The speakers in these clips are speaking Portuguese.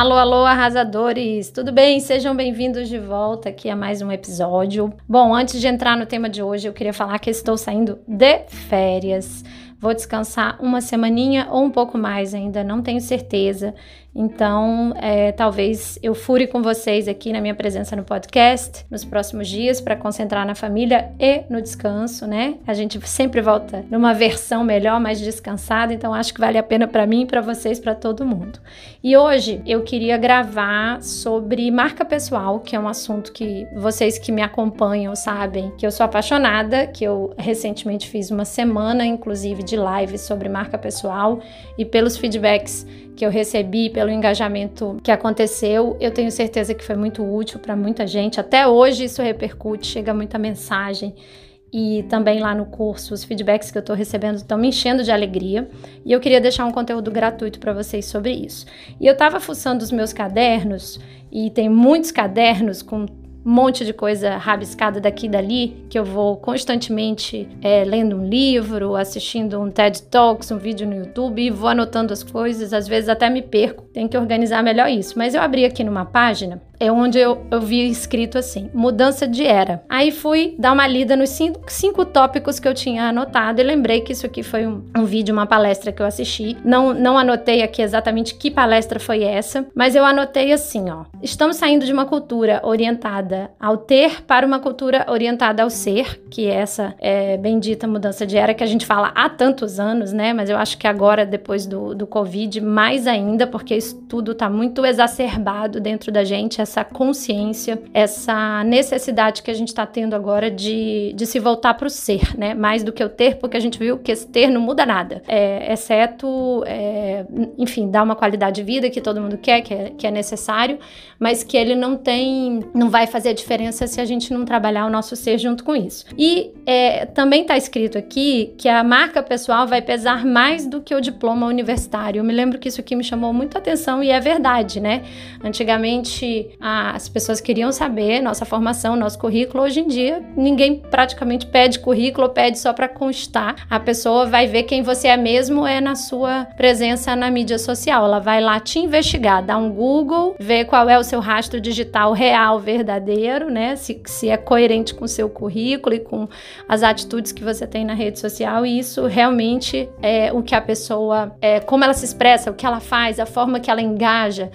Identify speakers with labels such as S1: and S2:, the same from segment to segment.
S1: Alô, alô, arrasadores! Tudo bem? Sejam bem-vindos de volta aqui a mais um episódio. Bom, antes de entrar no tema de hoje, eu queria falar que estou saindo de férias. Vou descansar uma semaninha ou um pouco mais ainda, não tenho certeza. Então, é, talvez eu fure com vocês aqui na minha presença no podcast nos próximos dias para concentrar na família e no descanso, né? A gente sempre volta numa versão melhor, mais descansada, então acho que vale a pena para mim, para vocês, para todo mundo. E hoje eu queria gravar sobre marca pessoal, que é um assunto que vocês que me acompanham sabem que eu sou apaixonada, que eu recentemente fiz uma semana, inclusive, de live sobre marca pessoal e pelos feedbacks que eu recebi, pelo engajamento que aconteceu, eu tenho certeza que foi muito útil para muita gente. Até hoje isso repercute, chega muita mensagem. E também lá no curso, os feedbacks que eu estou recebendo estão me enchendo de alegria. E eu queria deixar um conteúdo gratuito para vocês sobre isso. E eu estava fuçando os meus cadernos, e tem muitos cadernos com um monte de coisa rabiscada daqui e dali, que eu vou constantemente é, lendo um livro, assistindo um TED Talks, um vídeo no YouTube e vou anotando as coisas, às vezes até me perco, tem que organizar melhor isso. Mas eu abri aqui numa página é onde eu, eu vi escrito assim: mudança de era. Aí fui dar uma lida nos cinco, cinco tópicos que eu tinha anotado e lembrei que isso aqui foi um, um, vídeo, uma palestra que eu assisti. Não, não anotei aqui exatamente que palestra foi essa, mas eu anotei assim: ó. Estamos saindo de uma cultura orientada ao ter para uma cultura orientada ao ser, que é essa é, bendita mudança de era que a gente fala há tantos anos, né? Mas eu acho que agora, depois do, do Covid, mais ainda, porque isso tudo está muito exacerbado dentro da gente essa consciência, essa necessidade que a gente está tendo agora de, de se voltar para o ser, né? Mais do que o ter, porque a gente viu que esse ter não muda nada, é, exceto, é, enfim, dar uma qualidade de vida que todo mundo quer, que é, que é necessário, mas que ele não tem, não vai fazer a diferença se a gente não trabalhar o nosso ser junto com isso. E é, também está escrito aqui que a marca pessoal vai pesar mais do que o diploma universitário. Eu me lembro que isso aqui me chamou muito atenção e é verdade, né? Antigamente as pessoas queriam saber nossa formação, nosso currículo. Hoje em dia, ninguém praticamente pede currículo, pede só para constar. A pessoa vai ver quem você é mesmo é na sua presença na mídia social. Ela vai lá te investigar, dar um Google, ver qual é o seu rastro digital real, verdadeiro, né? Se, se é coerente com o seu currículo e com as atitudes que você tem na rede social. E isso realmente é o que a pessoa, é, como ela se expressa, o que ela faz, a forma que ela engaja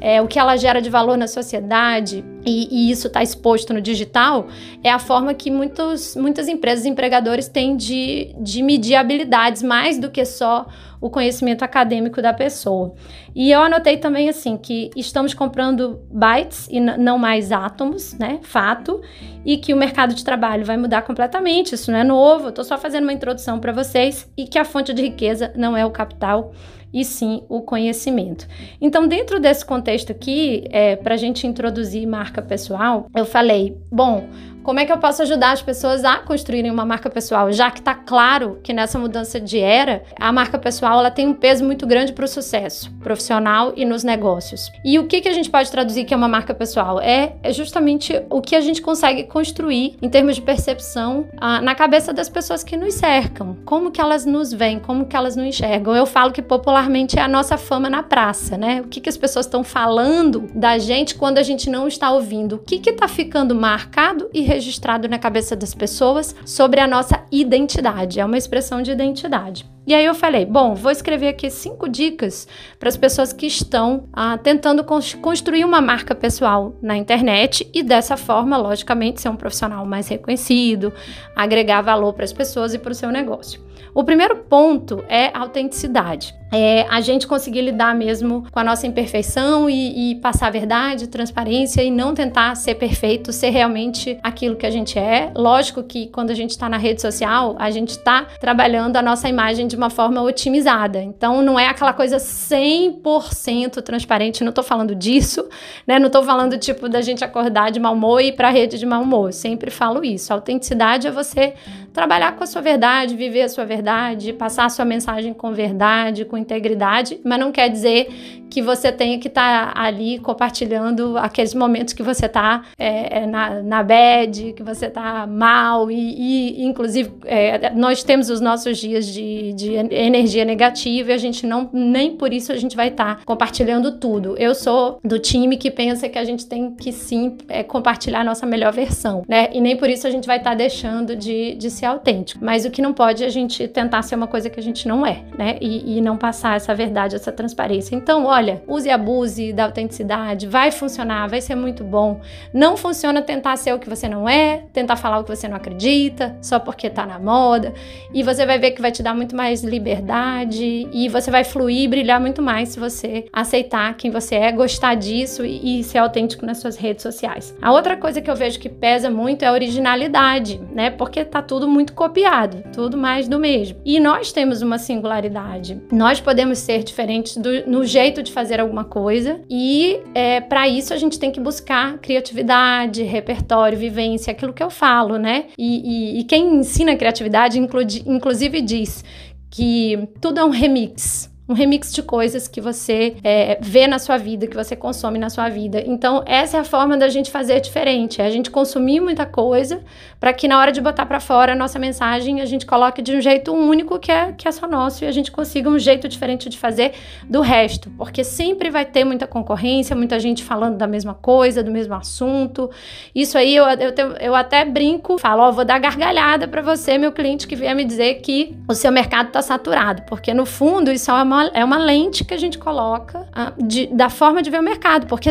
S1: é, o que ela gera de valor na sociedade, e, e isso está exposto no digital, é a forma que muitos, muitas empresas e empregadores têm de, de medir habilidades mais do que só o conhecimento acadêmico da pessoa. E eu anotei também assim que estamos comprando bytes e não mais átomos, né? Fato, e que o mercado de trabalho vai mudar completamente. Isso não é novo. Eu estou só fazendo uma introdução para vocês e que a fonte de riqueza não é o capital e sim o conhecimento. Então, dentro desse contexto aqui, é, para a gente introduzir marca pessoal, eu falei: bom, como é que eu posso ajudar as pessoas a construírem uma marca pessoal? Já que está claro que nessa mudança de era, a marca pessoal ela tem um peso muito grande para o sucesso profissional e nos negócios. E o que, que a gente pode traduzir que é uma marca pessoal? É, é justamente o que a gente consegue construir em termos de percepção ah, na cabeça das pessoas que nos cercam. Como que elas nos veem, como que elas nos enxergam. Eu falo que popularmente é a nossa fama na praça, né? O que, que as pessoas estão falando da gente quando a gente não está ouvindo? O que está ficando marcado e registrado na cabeça das pessoas sobre a nossa identidade. É uma expressão de identidade. E aí eu falei, bom, vou escrever aqui cinco dicas para as pessoas que estão ah, tentando construir uma marca pessoal na internet e dessa forma, logicamente, ser um profissional mais reconhecido, agregar valor para as pessoas e para o seu negócio. O primeiro ponto é autenticidade. É a gente conseguir lidar mesmo com a nossa imperfeição e, e, passar a verdade, transparência e não tentar ser perfeito, ser realmente aquilo que a gente é. Lógico que quando a gente está na rede social, a gente está trabalhando a nossa imagem de uma forma otimizada. Então não é aquela coisa 100% transparente. Não estou falando disso, né? Não estou falando tipo da gente acordar de mau humor e ir para a rede de mau humor. sempre falo isso. A autenticidade é você trabalhar com a sua verdade, viver a sua verdade, passar a sua mensagem com verdade, com integridade, mas não quer dizer que você tenha que estar tá ali compartilhando aqueles momentos que você está é, é, na, na bad, que você está mal, e, e inclusive é, nós temos os nossos dias de, de energia negativa e a gente não, nem por isso a gente vai estar tá compartilhando tudo. Eu sou do time que pensa que a gente tem que sim é, compartilhar a nossa melhor versão, né? E nem por isso a gente vai estar tá deixando de, de ser autêntico. Mas o que não pode é a gente tentar ser uma coisa que a gente não é, né? E, e não passar essa verdade, essa transparência. Então, olha, olha, use e abuse da autenticidade, vai funcionar, vai ser muito bom. Não funciona tentar ser o que você não é, tentar falar o que você não acredita, só porque tá na moda. E você vai ver que vai te dar muito mais liberdade e você vai fluir, brilhar muito mais se você aceitar quem você é, gostar disso e, e ser autêntico nas suas redes sociais. A outra coisa que eu vejo que pesa muito é a originalidade, né? Porque tá tudo muito copiado, tudo mais do mesmo. E nós temos uma singularidade. Nós podemos ser diferentes do, no jeito de fazer alguma coisa e é, para isso a gente tem que buscar criatividade, repertório, vivência, aquilo que eu falo, né? E, e, e quem ensina criatividade, inclu inclusive, diz que tudo é um remix um remix de coisas que você é, vê na sua vida, que você consome na sua vida. Então, essa é a forma da gente fazer diferente, é a gente consumir muita coisa para que na hora de botar para fora a nossa mensagem, a gente coloque de um jeito único que é, que é só nosso e a gente consiga um jeito diferente de fazer do resto, porque sempre vai ter muita concorrência, muita gente falando da mesma coisa, do mesmo assunto. Isso aí eu, eu, eu até brinco, falo, ó, oh, vou dar gargalhada para você, meu cliente, que vier me dizer que o seu mercado está saturado, porque no fundo isso é uma é uma lente que a gente coloca ah, de, da forma de ver o mercado, porque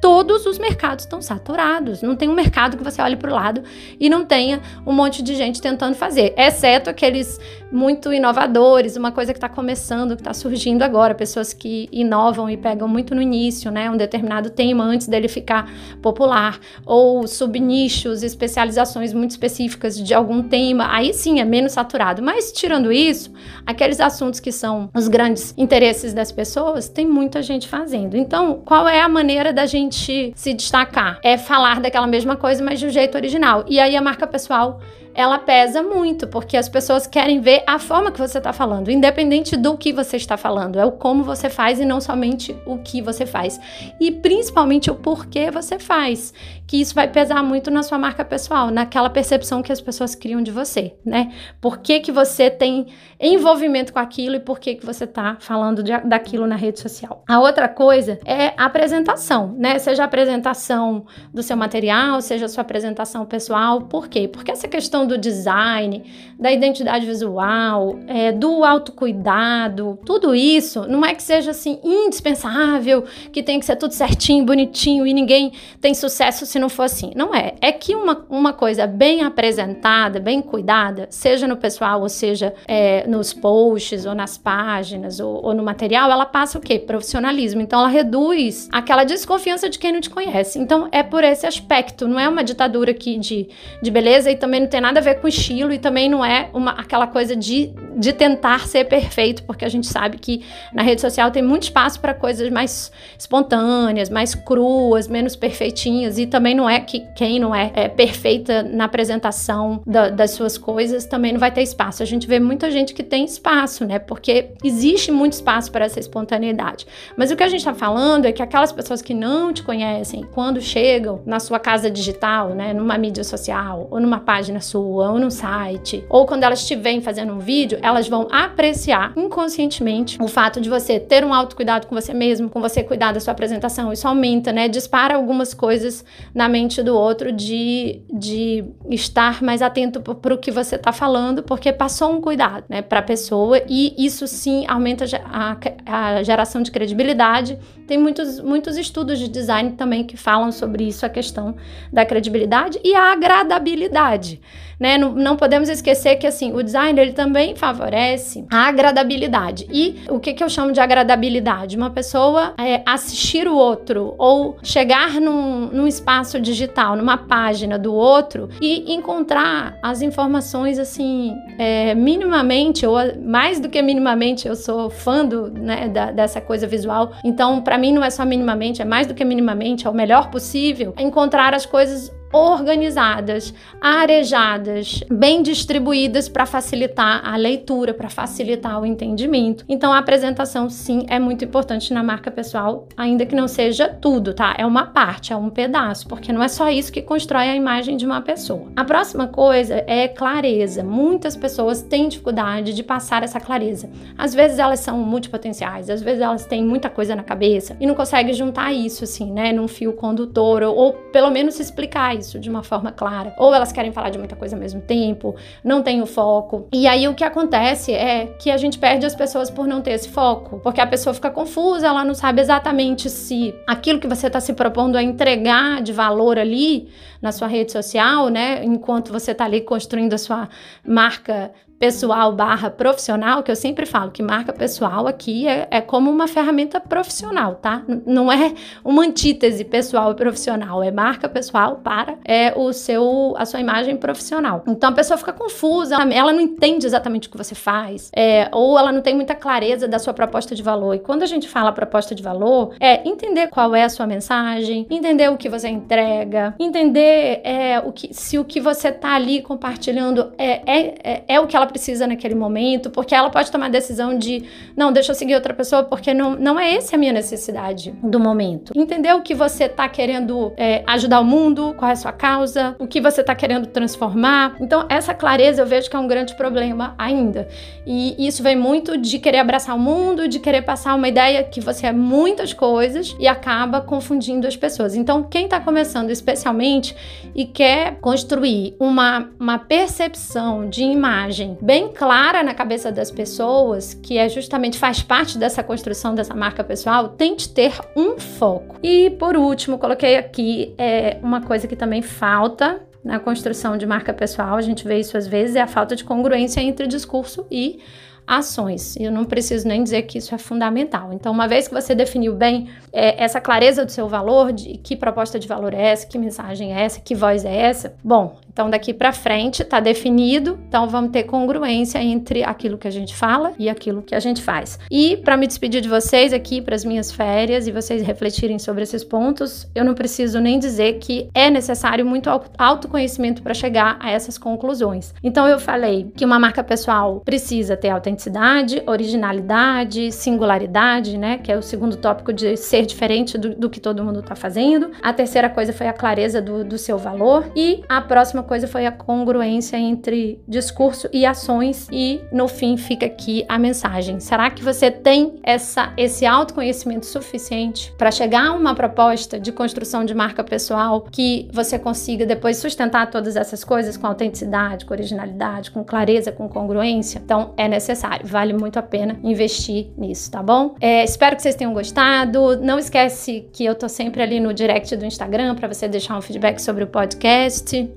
S1: todos os mercados estão saturados. Não tem um mercado que você olhe para o lado e não tenha um monte de gente tentando fazer, exceto aqueles muito inovadores, uma coisa que está começando, que está surgindo agora, pessoas que inovam e pegam muito no início, né, um determinado tema antes dele ficar popular, ou subnichos, especializações muito específicas de algum tema, aí sim é menos saturado. Mas tirando isso, aqueles assuntos que são os grandes interesses das pessoas, tem muita gente fazendo. Então, qual é a maneira da gente gente se destacar. É falar daquela mesma coisa, mas de um jeito original. E aí a marca pessoal ela pesa muito, porque as pessoas querem ver a forma que você está falando, independente do que você está falando. É o como você faz e não somente o que você faz. E principalmente o porquê você faz, que isso vai pesar muito na sua marca pessoal, naquela percepção que as pessoas criam de você, né? Por que, que você tem envolvimento com aquilo e por que, que você está falando de, daquilo na rede social. A outra coisa é a apresentação, né? Seja a apresentação do seu material, seja a sua apresentação pessoal. Por quê? Porque essa questão do design, da identidade visual, é, do autocuidado, tudo isso não é que seja assim indispensável, que tem que ser tudo certinho, bonitinho e ninguém tem sucesso se não for assim. Não é. É que uma, uma coisa bem apresentada, bem cuidada, seja no pessoal ou seja é, nos posts ou nas páginas ou, ou no material, ela passa o quê? Profissionalismo. Então ela reduz aquela desconfiança de quem não te conhece. Então é por esse aspecto, não é uma ditadura aqui de, de beleza e também não tem nada nada a ver com estilo e também não é uma, aquela coisa de, de tentar ser perfeito, porque a gente sabe que na rede social tem muito espaço para coisas mais espontâneas, mais cruas, menos perfeitinhas, e também não é que quem não é, é perfeita na apresentação da, das suas coisas também não vai ter espaço. A gente vê muita gente que tem espaço, né? Porque existe muito espaço para essa espontaneidade. Mas o que a gente está falando é que aquelas pessoas que não te conhecem, quando chegam na sua casa digital, né, numa mídia social ou numa página sua, ou no site, ou quando elas estiverem fazendo um vídeo, elas vão apreciar inconscientemente o fato de você ter um autocuidado com você mesmo, com você cuidar da sua apresentação. Isso aumenta, né? Dispara algumas coisas na mente do outro de, de estar mais atento para o que você está falando, porque passou um cuidado, né, para a pessoa e isso sim aumenta a, a geração de credibilidade. Tem muitos, muitos estudos de design também que falam sobre isso, a questão da credibilidade e a agradabilidade né? Não, não, podemos esquecer que assim, o design ele também favorece a agradabilidade. E o que, que eu chamo de agradabilidade? Uma pessoa é, assistir o outro ou chegar num, num espaço digital, numa página do outro e encontrar as informações assim, é, minimamente, ou mais do que minimamente, eu sou fã do, né, da, dessa coisa visual. Então, para mim, não é só minimamente, é mais do que minimamente, é o melhor possível encontrar as coisas organizadas, arejadas, bem distribuídas para facilitar a leitura, para facilitar o entendimento. Então a apresentação sim é muito importante na marca pessoal, ainda que não seja tudo, tá? É uma parte, é um pedaço, porque não é só isso que constrói a imagem de uma pessoa. A próxima coisa é clareza. Muitas pessoas têm dificuldade de passar essa clareza. Às vezes elas são multipotenciais, às vezes elas têm muita coisa na cabeça e não conseguem juntar isso assim, né, num fio condutor ou, ou pelo menos explicar isso de uma forma clara. Ou elas querem falar de muita coisa ao mesmo tempo, não tem o foco. E aí o que acontece é que a gente perde as pessoas por não ter esse foco, porque a pessoa fica confusa, ela não sabe exatamente se aquilo que você está se propondo a entregar de valor ali na sua rede social, né, enquanto você está ali construindo a sua marca pessoal barra profissional, que eu sempre falo que marca pessoal aqui é, é como uma ferramenta profissional, tá? não é uma antítese pessoal e profissional, é marca pessoal para é o seu a sua imagem profissional. Então a pessoa fica confusa, ela não entende exatamente o que você faz, é, ou ela não tem muita clareza da sua proposta de valor. E quando a gente fala proposta de valor, é entender qual é a sua mensagem, entender o que você entrega, entender é, o que, se o que você tá ali compartilhando é, é, é, é o que ela ela precisa naquele momento, porque ela pode tomar a decisão de, não, deixa eu seguir outra pessoa, porque não, não é essa a minha necessidade do momento. Entender o que você tá querendo é, ajudar o mundo, qual é a sua causa, o que você tá querendo transformar. Então, essa clareza eu vejo que é um grande problema ainda. E isso vem muito de querer abraçar o mundo, de querer passar uma ideia que você é muitas coisas e acaba confundindo as pessoas. Então, quem tá começando especialmente e quer construir uma, uma percepção de imagem bem clara na cabeça das pessoas, que é justamente faz parte dessa construção dessa marca pessoal, tente ter um foco. E por último, coloquei aqui é, uma coisa que também falta na construção de marca pessoal, a gente vê isso às vezes, é a falta de congruência entre discurso e ações. Eu não preciso nem dizer que isso é fundamental. Então, uma vez que você definiu bem é, essa clareza do seu valor, de que proposta de valor é essa, que mensagem é essa, que voz é essa, bom, então daqui para frente está definido, então vamos ter congruência entre aquilo que a gente fala e aquilo que a gente faz. E para me despedir de vocês aqui para as minhas férias e vocês refletirem sobre esses pontos, eu não preciso nem dizer que é necessário muito autoconhecimento para chegar a essas conclusões. Então eu falei que uma marca pessoal precisa ter autenticidade, originalidade, singularidade, né, que é o segundo tópico de ser diferente do, do que todo mundo está fazendo. A terceira coisa foi a clareza do, do seu valor e a próxima coisa foi a congruência entre discurso e ações e no fim fica aqui a mensagem. Será que você tem essa esse autoconhecimento suficiente para chegar a uma proposta de construção de marca pessoal que você consiga depois sustentar todas essas coisas com autenticidade, com originalidade, com clareza, com congruência? Então é necessário, vale muito a pena investir nisso, tá bom? É, espero que vocês tenham gostado. Não esquece que eu tô sempre ali no direct do Instagram para você deixar um feedback sobre o podcast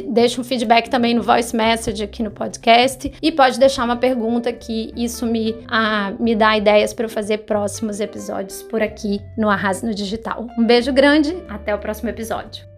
S1: deixa um feedback também no voice message aqui no podcast e pode deixar uma pergunta que isso me, ah, me dá ideias para eu fazer próximos episódios por aqui no Arrase no Digital. Um beijo grande, até o próximo episódio.